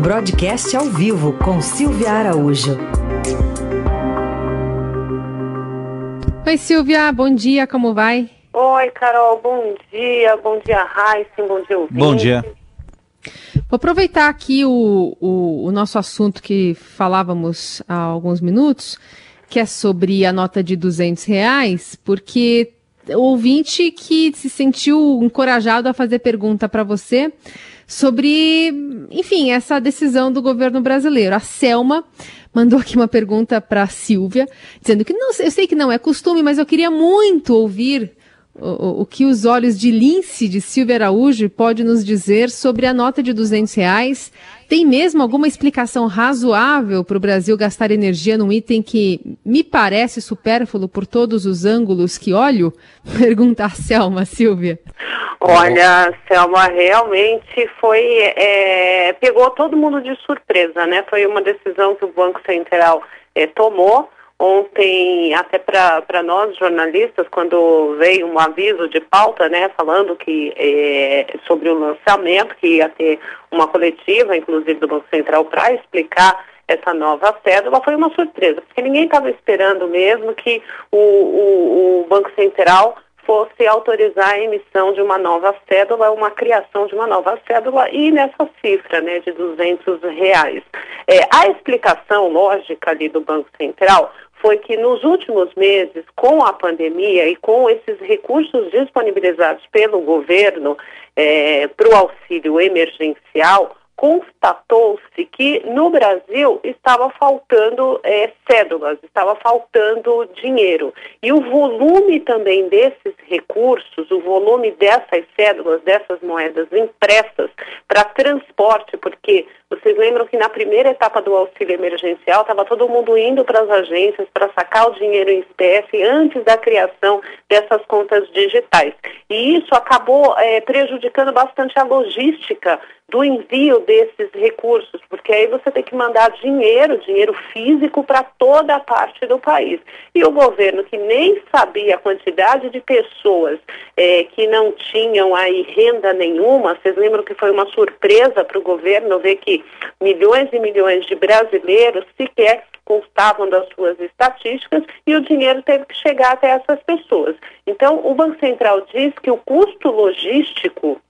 Broadcast ao vivo com Silvia Araújo. Oi, Silvia, bom dia, como vai? Oi, Carol, bom dia, bom dia, Raíssa, bom dia, ouvinte. Bom dia. Vou aproveitar aqui o, o, o, nosso assunto que falávamos há alguns minutos, que é sobre a nota de 200 reais, porque ouvinte que se sentiu encorajado a fazer pergunta para você sobre, enfim, essa decisão do governo brasileiro. A Selma mandou aqui uma pergunta para a Silvia, dizendo que não, eu sei que não é costume, mas eu queria muito ouvir o, o, que os olhos de lince de Silvia Araújo pode nos dizer sobre a nota de 200 reais? Tem mesmo alguma explicação razoável para o Brasil gastar energia num item que me parece supérfluo por todos os ângulos que olho? Pergunta a Selma, Silvia. Olha, Selma, realmente foi. É, pegou todo mundo de surpresa, né? Foi uma decisão que o Banco Central é, tomou Ontem, até para nós jornalistas, quando veio um aviso de pauta, né, falando que é, sobre o lançamento, que ia ter uma coletiva, inclusive do Banco Central, para explicar essa nova cédula, foi uma surpresa, porque ninguém estava esperando mesmo que o, o, o Banco Central fosse autorizar a emissão de uma nova cédula, uma criação de uma nova cédula e nessa cifra né, de 200 reais. É, a explicação lógica ali do Banco Central foi que nos últimos meses, com a pandemia e com esses recursos disponibilizados pelo governo é, para o auxílio emergencial, constatou-se que no Brasil estava faltando é, cédulas, estava faltando dinheiro. E o volume também desses recursos, o volume dessas cédulas, dessas moedas impressas para transporte, porque vocês lembram que na primeira etapa do auxílio emergencial estava todo mundo indo para as agências para sacar o dinheiro em espécie antes da criação dessas contas digitais. E isso acabou é, prejudicando bastante a logística do envio desses recursos, porque aí você tem que mandar dinheiro, dinheiro físico para toda a parte do país. E o governo que nem sabia a quantidade de pessoas é, que não tinham aí renda nenhuma, vocês lembram que foi uma surpresa para o governo ver que milhões e milhões de brasileiros sequer constavam das suas estatísticas e o dinheiro teve que chegar até essas pessoas. Então, o Banco Central diz que o custo logístico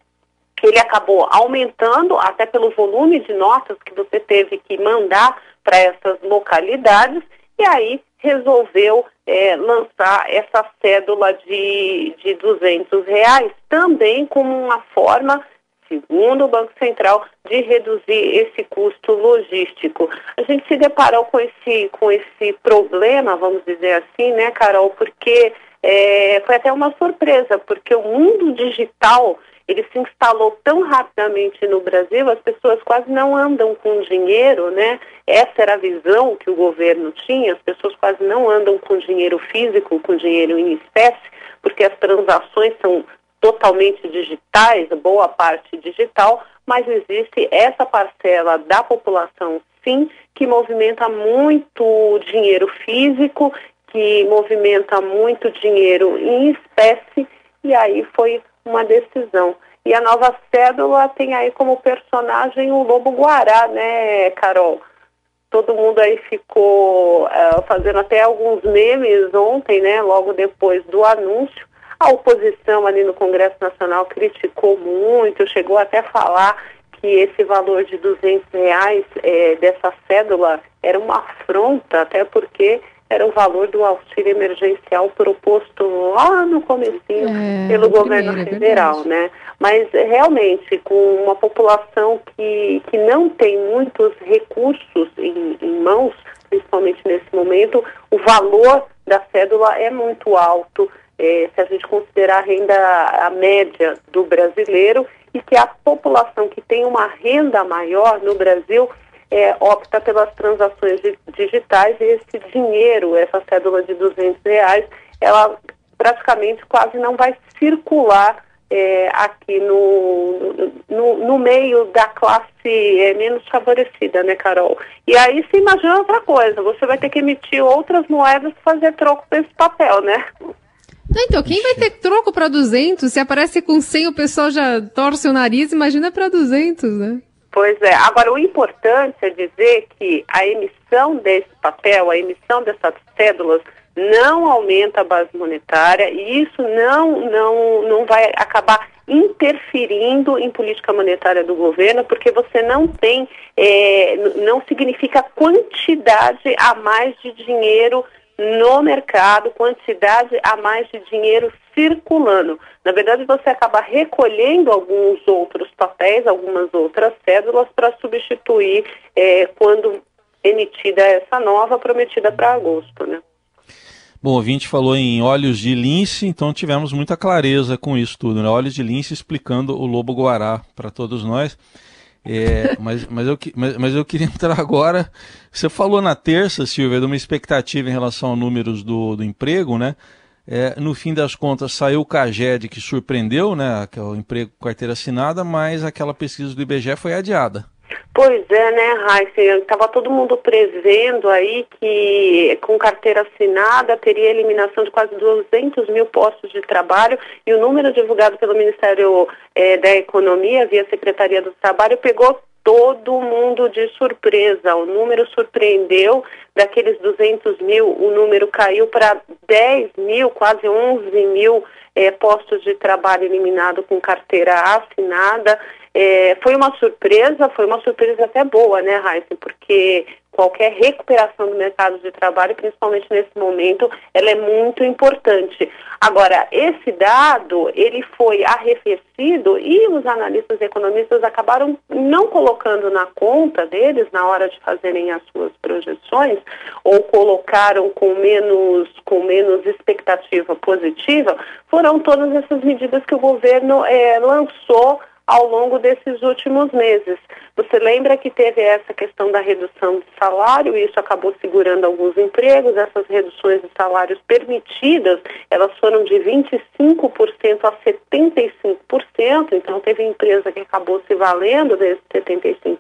ele acabou aumentando até pelo volume de notas que você teve que mandar para essas localidades e aí resolveu é, lançar essa cédula de, de 200 reais também como uma forma segundo o Banco Central, de reduzir esse custo logístico. A gente se deparou com esse, com esse problema, vamos dizer assim, né, Carol, porque é, foi até uma surpresa, porque o mundo digital ele se instalou tão rapidamente no Brasil, as pessoas quase não andam com dinheiro, né? Essa era a visão que o governo tinha, as pessoas quase não andam com dinheiro físico, com dinheiro em espécie, porque as transações são totalmente digitais, boa parte digital, mas existe essa parcela da população, sim, que movimenta muito dinheiro físico, que movimenta muito dinheiro em espécie, e aí foi uma decisão. E a nova cédula tem aí como personagem o Lobo Guará, né, Carol? Todo mundo aí ficou uh, fazendo até alguns memes ontem, né, logo depois do anúncio. A oposição ali no Congresso Nacional criticou muito, chegou até a falar que esse valor de 200 reais é, dessa cédula era uma afronta, até porque era o valor do auxílio emergencial proposto lá no comecinho é, pelo governo primeiro, é federal, é né? Mas realmente, com uma população que, que não tem muitos recursos em, em mãos, principalmente nesse momento, o valor da cédula é muito alto. É, se a gente considerar a renda a média do brasileiro e que a população que tem uma renda maior no Brasil é, opta pelas transações digitais e esse dinheiro, essa cédula de 200 reais, ela praticamente quase não vai circular é, aqui no, no, no, meio da classe é, menos favorecida, né, Carol? E aí se imagina outra coisa, você vai ter que emitir outras moedas para fazer troco desse papel, né? Então, quem vai ter troco para 200? Se aparece com 100, o pessoal já torce o nariz, imagina para 200, né? Pois é. Agora, o importante é dizer que a emissão desse papel, a emissão dessas cédulas, não aumenta a base monetária e isso não, não, não vai acabar interferindo em política monetária do governo, porque você não tem, é, não significa quantidade a mais de dinheiro no mercado, quantidade a mais de dinheiro circulando. Na verdade, você acaba recolhendo alguns outros papéis, algumas outras cédulas para substituir é, quando emitida essa nova prometida para agosto, né? Bom, o ouvinte falou em óleos de lince, então tivemos muita clareza com isso tudo, né? Óleos de lince explicando o lobo guará para todos nós. É, mas, mas, eu, mas, mas, eu queria entrar agora. Você falou na terça, Silvia, de uma expectativa em relação a números do, do emprego, né? É, no fim das contas, saiu o CAGED que surpreendeu, né? O emprego com carteira assinada, mas aquela pesquisa do IBGE foi adiada. Pois é, né, Raíssa? Estava todo mundo prevendo aí que com carteira assinada teria eliminação de quase 200 mil postos de trabalho e o número divulgado pelo Ministério eh, da Economia via Secretaria do Trabalho pegou todo mundo de surpresa. O número surpreendeu, daqueles 200 mil, o número caiu para 10 mil, quase 11 mil eh, postos de trabalho eliminados com carteira assinada. É, foi uma surpresa, foi uma surpresa até boa, né, Raíssa? Porque qualquer recuperação do mercado de trabalho, principalmente nesse momento, ela é muito importante. Agora, esse dado, ele foi arrefecido e os analistas economistas acabaram não colocando na conta deles na hora de fazerem as suas projeções ou colocaram com menos com menos expectativa positiva, foram todas essas medidas que o governo é, lançou ao longo desses últimos meses. Você lembra que teve essa questão da redução de salário, isso acabou segurando alguns empregos, essas reduções de salários permitidas, elas foram de 25% a 75%, então teve empresa que acabou se valendo desses 75%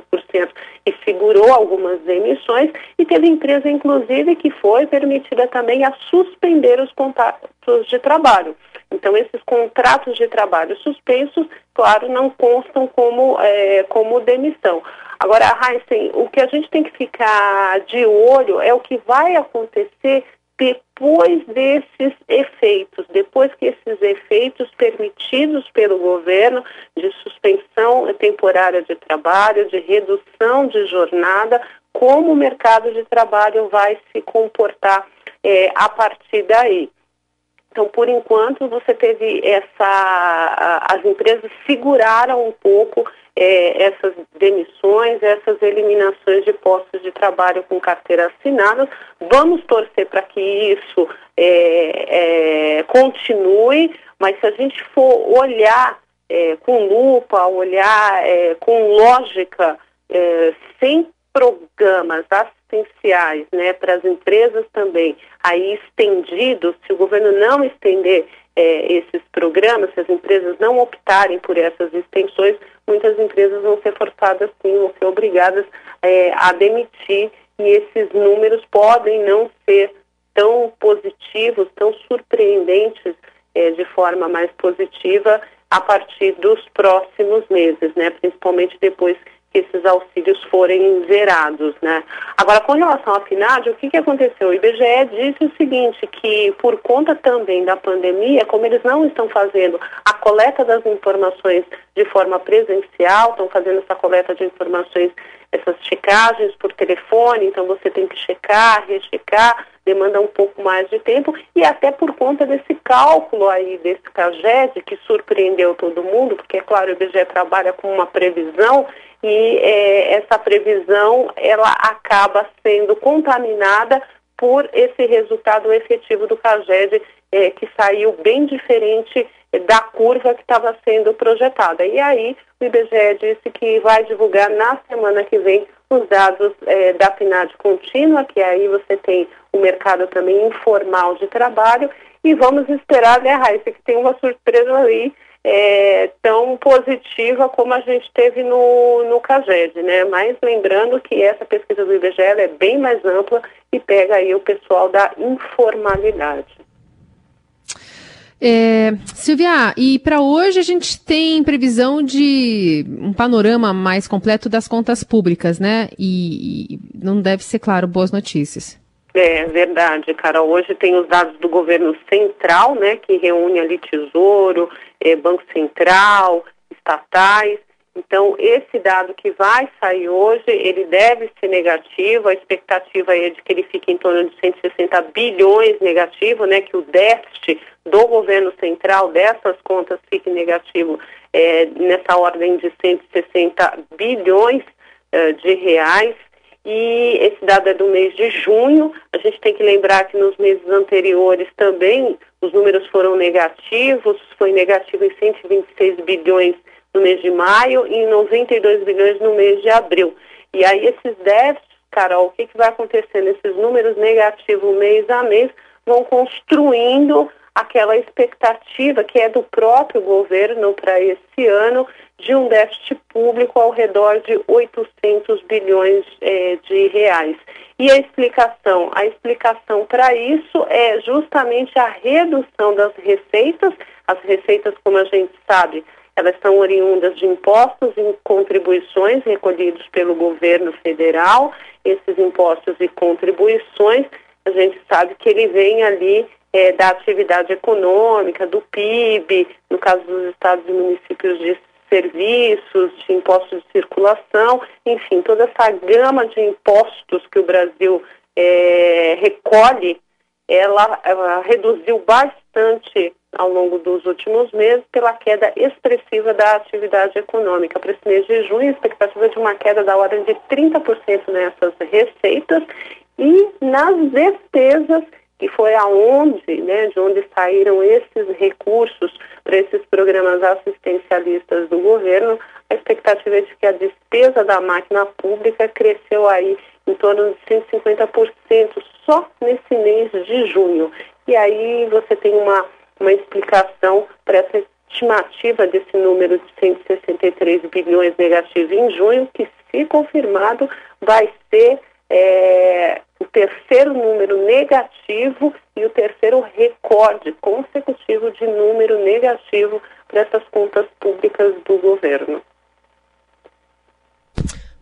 e segurou algumas emissões, e teve empresa, inclusive, que foi permitida também a suspender os contratos de trabalho. Então, esses contratos de trabalho suspensos, claro, não constam como, é, como demissão. Agora, Heisen, o que a gente tem que ficar de olho é o que vai acontecer depois desses efeitos, depois que esses efeitos permitidos pelo governo de suspensão temporária de trabalho, de redução de jornada, como o mercado de trabalho vai se comportar é, a partir daí. Então, por enquanto, você teve essa. As empresas seguraram um pouco é, essas demissões, essas eliminações de postos de trabalho com carteira assinada. Vamos torcer para que isso é, é, continue, mas se a gente for olhar é, com lupa, olhar é, com lógica, é, sem programas assistenciais né, para as empresas também, aí estendidos, se o governo não estender é, esses programas, se as empresas não optarem por essas extensões, muitas empresas vão ser forçadas sim, vão ser obrigadas é, a demitir e esses números podem não ser tão positivos, tão surpreendentes é, de forma mais positiva a partir dos próximos meses, né? principalmente depois esses auxílios forem zerados, né? Agora, com relação à FINAD, o que, que aconteceu? O IBGE disse o seguinte, que por conta também da pandemia, como eles não estão fazendo a coleta das informações de forma presencial, estão fazendo essa coleta de informações, essas checagens por telefone, então você tem que checar, rechecar, demanda um pouco mais de tempo, e até por conta desse cálculo aí, desse CAGED, que surpreendeu todo mundo, porque, é claro, o IBGE trabalha com uma previsão, e é, essa previsão ela acaba sendo contaminada por esse resultado efetivo do CAGED, é, que saiu bem diferente da curva que estava sendo projetada. E aí o IBGE disse que vai divulgar na semana que vem os dados é, da PNAD contínua, que aí você tem o mercado também informal de trabalho, e vamos esperar, né, Raíssa, que tem uma surpresa aí é, tão positiva como a gente teve no, no CAGED, né? Mas lembrando que essa pesquisa do IBGE é bem mais ampla e pega aí o pessoal da informalidade. É, Silvia, e para hoje a gente tem previsão de um panorama mais completo das contas públicas, né? E, e não deve ser, claro, boas notícias. É verdade, Carol. Hoje tem os dados do governo central, né, que reúne ali Tesouro, eh, Banco Central, estatais. Então, esse dado que vai sair hoje, ele deve ser negativo. A expectativa é de que ele fique em torno de 160 bilhões negativo, né, que o déficit do governo central dessas contas fique negativo é, nessa ordem de 160 bilhões uh, de reais e esse dado é do mês de junho. A gente tem que lembrar que nos meses anteriores também os números foram negativos, foi negativo em 126 bilhões no mês de maio e em 92 bilhões no mês de abril. E aí esses déficits, Carol, o que, que vai acontecendo? Esses números negativos mês a mês vão construindo aquela expectativa que é do próprio governo para esse ano de um déficit público ao redor de 800 bilhões é, de reais. E a explicação? A explicação para isso é justamente a redução das receitas. As receitas, como a gente sabe, elas são oriundas de impostos e contribuições recolhidos pelo governo federal. Esses impostos e contribuições, a gente sabe que ele vem ali é, da atividade econômica, do PIB, no caso dos estados e municípios de serviços, de impostos de circulação, enfim, toda essa gama de impostos que o Brasil é, recolhe, ela, ela reduziu bastante ao longo dos últimos meses pela queda expressiva da atividade econômica. Para esse mês de junho, a expectativa é de uma queda da ordem de 30% nessas receitas e nas despesas que foi aonde, né, de onde saíram esses recursos para esses programas assistencialistas do governo, a expectativa é de que a despesa da máquina pública cresceu aí em torno de 150% só nesse mês de junho. E aí você tem uma, uma explicação para essa estimativa desse número de 163 bilhões negativo em junho, que se confirmado vai ser é, terceiro número negativo e o terceiro recorde consecutivo de número negativo para essas contas públicas do governo.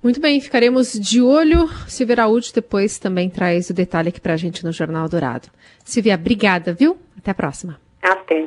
Muito bem, ficaremos de olho. Silvia Araújo depois também traz o detalhe aqui para a gente no Jornal Dourado. Silvia, obrigada, viu? Até a próxima. Até.